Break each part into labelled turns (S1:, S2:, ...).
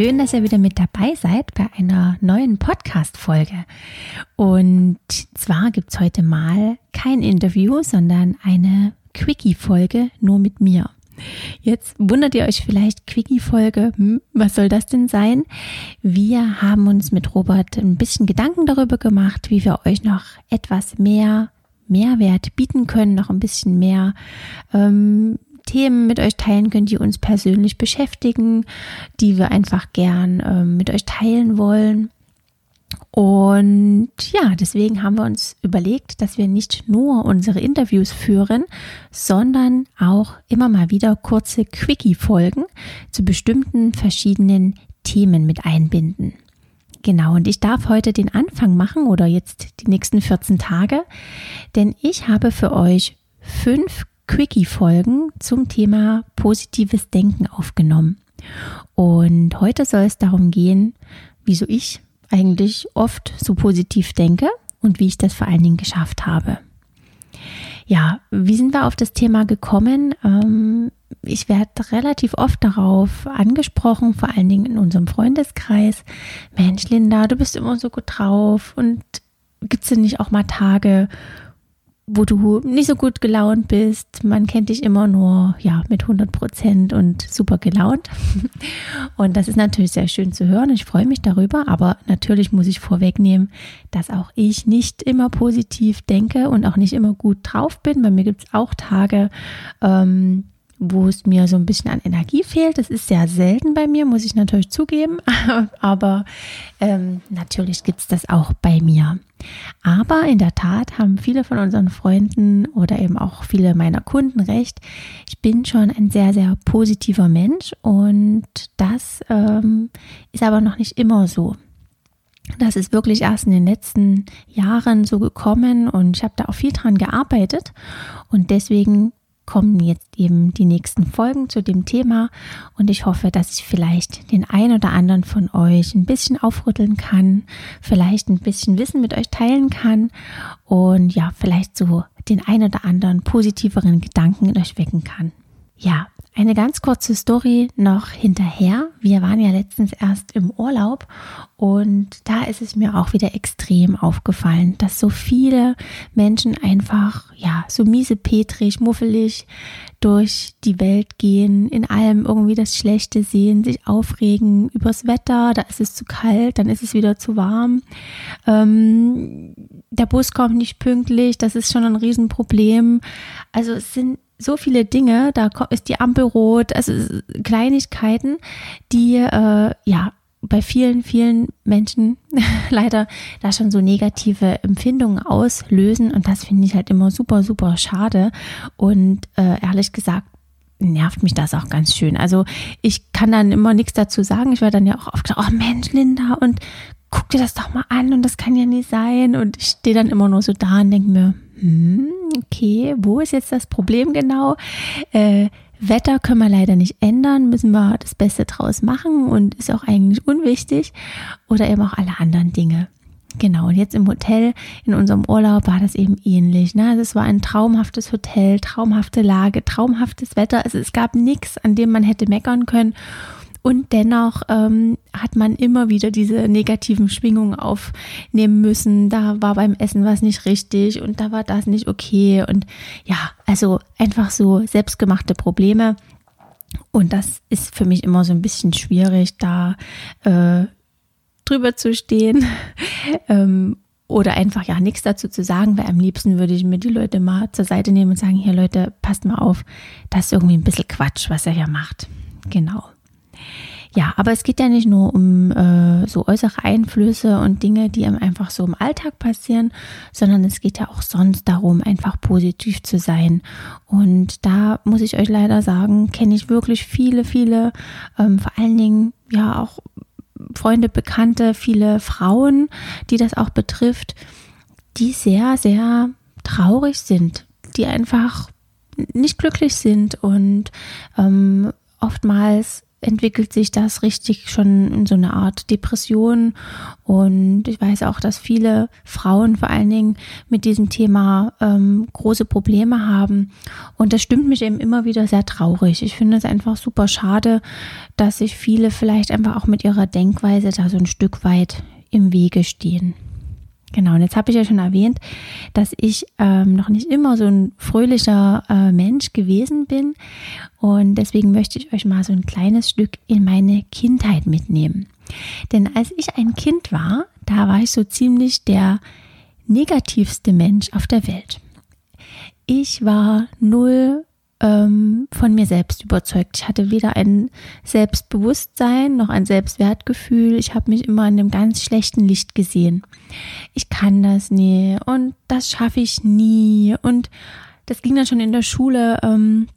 S1: Schön, dass ihr wieder mit dabei seid bei einer neuen Podcast-Folge. Und zwar gibt es heute mal kein Interview, sondern eine Quickie-Folge nur mit mir. Jetzt wundert ihr euch vielleicht, Quickie-Folge, hm, was soll das denn sein? Wir haben uns mit Robert ein bisschen Gedanken darüber gemacht, wie wir euch noch etwas mehr Mehrwert bieten können, noch ein bisschen mehr ähm, Themen mit euch teilen können, die uns persönlich beschäftigen, die wir einfach gern äh, mit euch teilen wollen. Und ja, deswegen haben wir uns überlegt, dass wir nicht nur unsere Interviews führen, sondern auch immer mal wieder kurze Quickie-Folgen zu bestimmten verschiedenen Themen mit einbinden. Genau, und ich darf heute den Anfang machen oder jetzt die nächsten 14 Tage, denn ich habe für euch fünf Quickie-Folgen zum Thema positives Denken aufgenommen. Und heute soll es darum gehen, wieso ich eigentlich oft so positiv denke und wie ich das vor allen Dingen geschafft habe. Ja, wie sind wir auf das Thema gekommen? Ähm, ich werde relativ oft darauf angesprochen, vor allen Dingen in unserem Freundeskreis. Mensch, Linda, du bist immer so gut drauf und gibt es denn nicht auch mal Tage, wo du nicht so gut gelaunt bist. Man kennt dich immer nur ja mit 100 Prozent und super gelaunt. Und das ist natürlich sehr schön zu hören. Ich freue mich darüber. Aber natürlich muss ich vorwegnehmen, dass auch ich nicht immer positiv denke und auch nicht immer gut drauf bin. Bei mir gibt es auch Tage, ähm, wo es mir so ein bisschen an Energie fehlt. Das ist sehr selten bei mir, muss ich natürlich zugeben. Aber ähm, natürlich gibt es das auch bei mir. Aber in der Tat haben viele von unseren Freunden oder eben auch viele meiner Kunden recht. Ich bin schon ein sehr, sehr positiver Mensch und das ähm, ist aber noch nicht immer so. Das ist wirklich erst in den letzten Jahren so gekommen und ich habe da auch viel dran gearbeitet und deswegen kommen jetzt eben die nächsten Folgen zu dem Thema und ich hoffe, dass ich vielleicht den ein oder anderen von euch ein bisschen aufrütteln kann, vielleicht ein bisschen Wissen mit euch teilen kann und ja, vielleicht so den ein oder anderen positiveren Gedanken in euch wecken kann. Ja, eine ganz kurze Story noch hinterher. Wir waren ja letztens erst im Urlaub und da ist es mir auch wieder extrem aufgefallen, dass so viele Menschen einfach, ja, so miesepetrig, muffelig durch die Welt gehen, in allem irgendwie das Schlechte sehen, sich aufregen übers Wetter, da ist es zu kalt, dann ist es wieder zu warm. Ähm, der Bus kommt nicht pünktlich, das ist schon ein Riesenproblem. Also es sind so viele Dinge, da ist die Ampel rot, also Kleinigkeiten, die äh, ja bei vielen, vielen Menschen leider da schon so negative Empfindungen auslösen und das finde ich halt immer super, super schade und äh, ehrlich gesagt nervt mich das auch ganz schön. Also ich kann dann immer nichts dazu sagen. Ich werde dann ja auch oft gesagt, oh Mensch, Linda, und guck dir das doch mal an und das kann ja nie sein. Und ich stehe dann immer nur so da und denke mir, hm, okay, wo ist jetzt das Problem genau? Äh, Wetter können wir leider nicht ändern, müssen wir das Beste draus machen und ist auch eigentlich unwichtig. Oder eben auch alle anderen Dinge. Genau, und jetzt im Hotel, in unserem Urlaub war das eben ähnlich. Ne? Also es war ein traumhaftes Hotel, traumhafte Lage, traumhaftes Wetter. Also es gab nichts, an dem man hätte meckern können. Und dennoch ähm, hat man immer wieder diese negativen Schwingungen aufnehmen müssen. Da war beim Essen was nicht richtig und da war das nicht okay. Und ja, also einfach so selbstgemachte Probleme. Und das ist für mich immer so ein bisschen schwierig, da äh, drüber zu stehen. ähm, oder einfach ja nichts dazu zu sagen, weil am liebsten würde ich mir die Leute mal zur Seite nehmen und sagen, hier Leute, passt mal auf, das ist irgendwie ein bisschen Quatsch, was er hier macht. Genau. Ja, aber es geht ja nicht nur um äh, so äußere Einflüsse und Dinge, die einem einfach so im Alltag passieren, sondern es geht ja auch sonst darum, einfach positiv zu sein. Und da muss ich euch leider sagen, kenne ich wirklich viele, viele, ähm, vor allen Dingen ja auch Freunde, Bekannte, viele Frauen, die das auch betrifft, die sehr, sehr traurig sind, die einfach nicht glücklich sind und ähm, oftmals entwickelt sich das richtig schon in so eine Art Depression. Und ich weiß auch, dass viele Frauen vor allen Dingen mit diesem Thema ähm, große Probleme haben. Und das stimmt mich eben immer wieder sehr traurig. Ich finde es einfach super schade, dass sich viele vielleicht einfach auch mit ihrer Denkweise da so ein Stück weit im Wege stehen. Genau, und jetzt habe ich ja schon erwähnt, dass ich ähm, noch nicht immer so ein fröhlicher äh, Mensch gewesen bin. Und deswegen möchte ich euch mal so ein kleines Stück in meine Kindheit mitnehmen. Denn als ich ein Kind war, da war ich so ziemlich der negativste Mensch auf der Welt. Ich war null ähm, von mir selbst überzeugt. Ich hatte weder ein Selbstbewusstsein noch ein Selbstwertgefühl. Ich habe mich immer in einem ganz schlechten Licht gesehen. Ich kann das nie und das schaffe ich nie. Und das ging dann schon in der Schule. Ähm,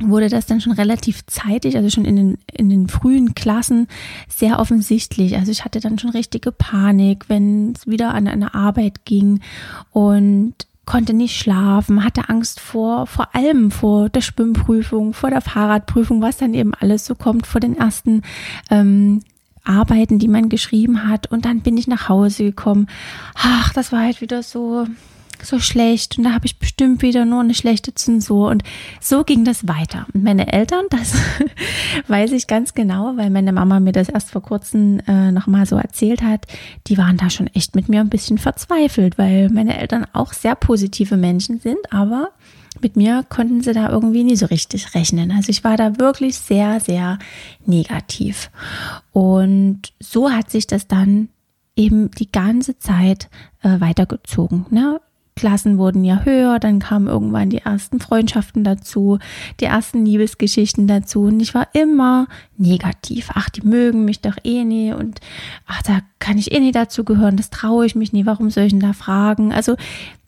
S1: wurde das dann schon relativ zeitig, also schon in den, in den frühen Klassen sehr offensichtlich. Also ich hatte dann schon richtige Panik, wenn es wieder an eine Arbeit ging und konnte nicht schlafen, hatte Angst vor, vor allem vor der Schwimmprüfung, vor der Fahrradprüfung, was dann eben alles so kommt, vor den ersten ähm, Arbeiten, die man geschrieben hat. Und dann bin ich nach Hause gekommen. Ach, das war halt wieder so, so schlecht und da habe ich bestimmt wieder nur eine schlechte Zensur und so ging das weiter. Und meine Eltern, das weiß ich ganz genau, weil meine Mama mir das erst vor kurzem äh, nochmal so erzählt hat, die waren da schon echt mit mir ein bisschen verzweifelt, weil meine Eltern auch sehr positive Menschen sind, aber mit mir konnten sie da irgendwie nie so richtig rechnen. Also ich war da wirklich sehr, sehr negativ. Und so hat sich das dann eben die ganze Zeit äh, weitergezogen. Ne? Klassen wurden ja höher, dann kamen irgendwann die ersten Freundschaften dazu, die ersten Liebesgeschichten dazu und ich war immer negativ. Ach, die mögen mich doch eh nie und ach, da kann ich eh nie dazu gehören, das traue ich mich nie, warum soll ich denn da fragen? Also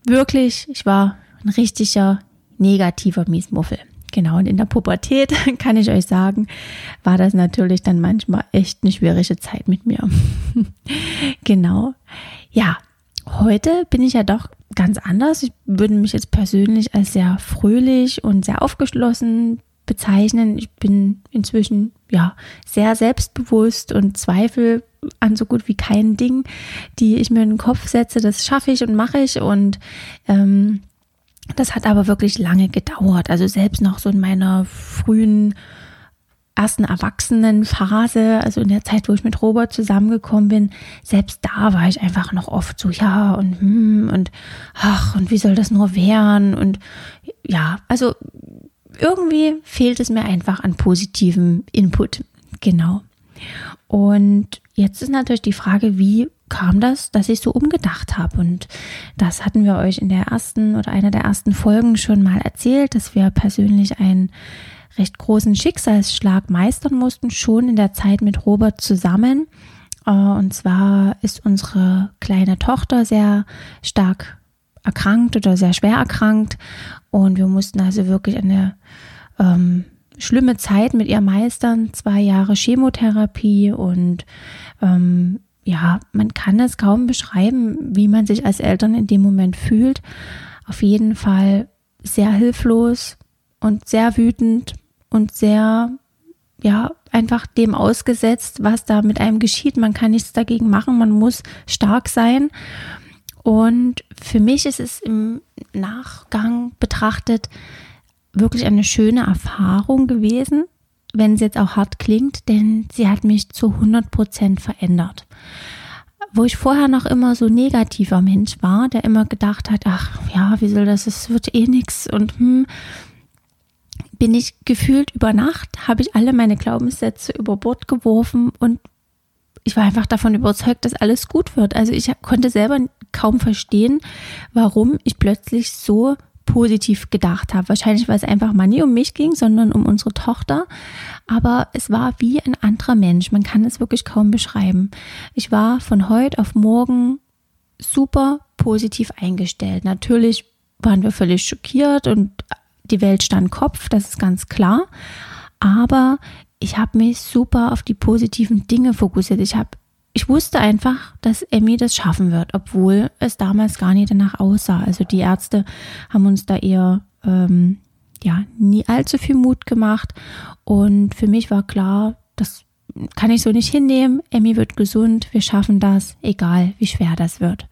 S1: wirklich, ich war ein richtiger negativer Miesmuffel. Genau, und in der Pubertät, kann ich euch sagen, war das natürlich dann manchmal echt eine schwierige Zeit mit mir. genau. Ja, heute bin ich ja doch ganz anders. Ich würde mich jetzt persönlich als sehr fröhlich und sehr aufgeschlossen bezeichnen. Ich bin inzwischen ja sehr selbstbewusst und zweifle an so gut wie kein Ding, die ich mir in den Kopf setze. Das schaffe ich und mache ich und ähm, das hat aber wirklich lange gedauert. Also selbst noch so in meiner frühen ersten Erwachsenenphase, also in der Zeit, wo ich mit Robert zusammengekommen bin, selbst da war ich einfach noch oft so, ja und hm und ach und wie soll das nur werden und ja, also irgendwie fehlt es mir einfach an positivem Input. Genau. Und jetzt ist natürlich die Frage, wie kam das, dass ich so umgedacht habe. Und das hatten wir euch in der ersten oder einer der ersten Folgen schon mal erzählt, dass wir persönlich einen recht großen Schicksalsschlag meistern mussten, schon in der Zeit mit Robert zusammen. Äh, und zwar ist unsere kleine Tochter sehr stark erkrankt oder sehr schwer erkrankt. Und wir mussten also wirklich eine ähm, schlimme Zeit mit ihr meistern. Zwei Jahre Chemotherapie und ähm, ja, man kann es kaum beschreiben, wie man sich als Eltern in dem Moment fühlt. Auf jeden Fall sehr hilflos und sehr wütend und sehr, ja, einfach dem ausgesetzt, was da mit einem geschieht. Man kann nichts dagegen machen, man muss stark sein. Und für mich ist es im Nachgang betrachtet wirklich eine schöne Erfahrung gewesen, wenn es jetzt auch hart klingt, denn sie hat mich zu 100 Prozent verändert. Wo ich vorher noch immer so negativer Mensch war, der immer gedacht hat, ach ja, wie soll das, es wird eh nichts und hm, bin ich gefühlt über Nacht, habe ich alle meine Glaubenssätze über Bord geworfen und ich war einfach davon überzeugt, dass alles gut wird. Also ich konnte selber kaum verstehen, warum ich plötzlich so positiv gedacht habe. Wahrscheinlich, weil es einfach mal nie um mich ging, sondern um unsere Tochter. Aber es war wie ein anderer Mensch. Man kann es wirklich kaum beschreiben. Ich war von heute auf morgen super positiv eingestellt. Natürlich waren wir völlig schockiert und die Welt stand Kopf, das ist ganz klar. Aber ich habe mich super auf die positiven Dinge fokussiert. Ich habe ich wusste einfach, dass Emmy das schaffen wird, obwohl es damals gar nicht danach aussah. Also die Ärzte haben uns da eher ähm, ja nie allzu viel Mut gemacht und für mich war klar, das kann ich so nicht hinnehmen. Emmy wird gesund, wir schaffen das, egal wie schwer das wird.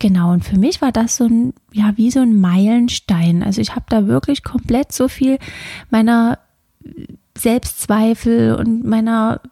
S1: Genau, und für mich war das so ein, ja, wie so ein Meilenstein. Also ich habe da wirklich komplett so viel meiner Selbstzweifel und meiner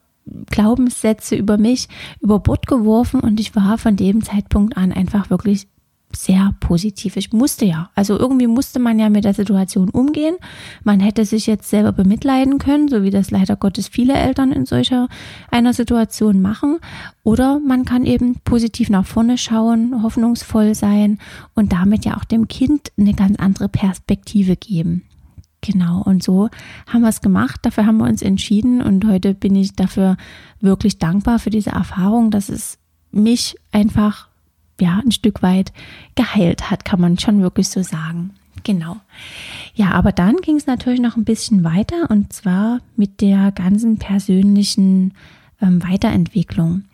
S1: Glaubenssätze über mich über Bord geworfen und ich war von dem Zeitpunkt an einfach wirklich sehr positiv. Ich musste ja, also irgendwie musste man ja mit der Situation umgehen. Man hätte sich jetzt selber bemitleiden können, so wie das leider Gottes viele Eltern in solcher einer Situation machen. Oder man kann eben positiv nach vorne schauen, hoffnungsvoll sein und damit ja auch dem Kind eine ganz andere Perspektive geben. Genau, und so haben wir es gemacht, dafür haben wir uns entschieden und heute bin ich dafür wirklich dankbar für diese Erfahrung, dass es mich einfach ja ein Stück weit geheilt hat, kann man schon wirklich so sagen. Genau. Ja, aber dann ging es natürlich noch ein bisschen weiter und zwar mit der ganzen persönlichen ähm, Weiterentwicklung.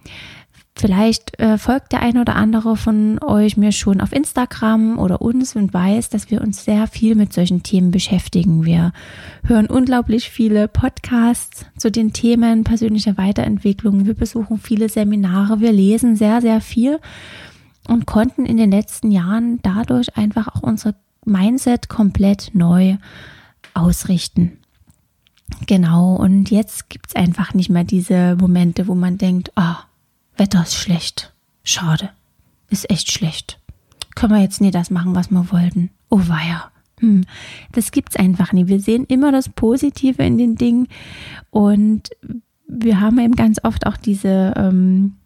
S1: Vielleicht äh, folgt der eine oder andere von euch mir schon auf Instagram oder uns und weiß, dass wir uns sehr viel mit solchen Themen beschäftigen. Wir hören unglaublich viele Podcasts zu den Themen persönlicher Weiterentwicklung. Wir besuchen viele Seminare. Wir lesen sehr, sehr viel und konnten in den letzten Jahren dadurch einfach auch unser Mindset komplett neu ausrichten. Genau, und jetzt gibt es einfach nicht mehr diese Momente, wo man denkt, ah, oh, Wetter ist schlecht. Schade. Ist echt schlecht. Können wir jetzt nie das machen, was wir wollten. Oh weia. Hm. Das gibt's einfach nie. Wir sehen immer das Positive in den Dingen und wir haben eben ganz oft auch diese ähm,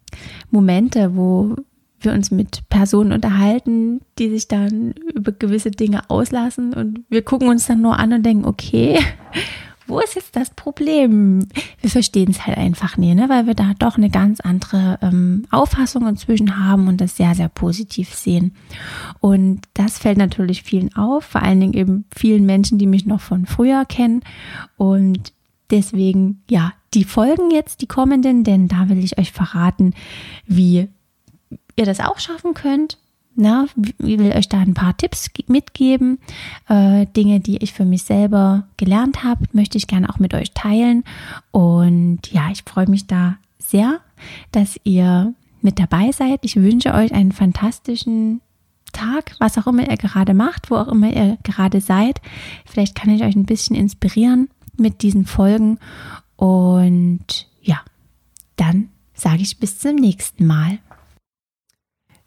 S1: Momente, wo wir uns mit Personen unterhalten, die sich dann über gewisse Dinge auslassen und wir gucken uns dann nur an und denken, okay, wo ist jetzt das Problem? Wir verstehen es halt einfach nie, ne? weil wir da doch eine ganz andere ähm, Auffassung inzwischen haben und das sehr, sehr positiv sehen. Und das fällt natürlich vielen auf, vor allen Dingen eben vielen Menschen, die mich noch von früher kennen. Und deswegen, ja, die Folgen jetzt, die kommenden, denn da will ich euch verraten, wie ihr das auch schaffen könnt, na, ich will euch da ein paar Tipps mitgeben. Äh, Dinge, die ich für mich selber gelernt habe, möchte ich gerne auch mit euch teilen. Und ja, ich freue mich da sehr, dass ihr mit dabei seid. Ich wünsche euch einen fantastischen Tag, was auch immer ihr gerade macht, wo auch immer ihr gerade seid. Vielleicht kann ich euch ein bisschen inspirieren mit diesen Folgen. Und ja, dann sage ich bis zum nächsten Mal.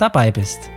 S2: dabei bist.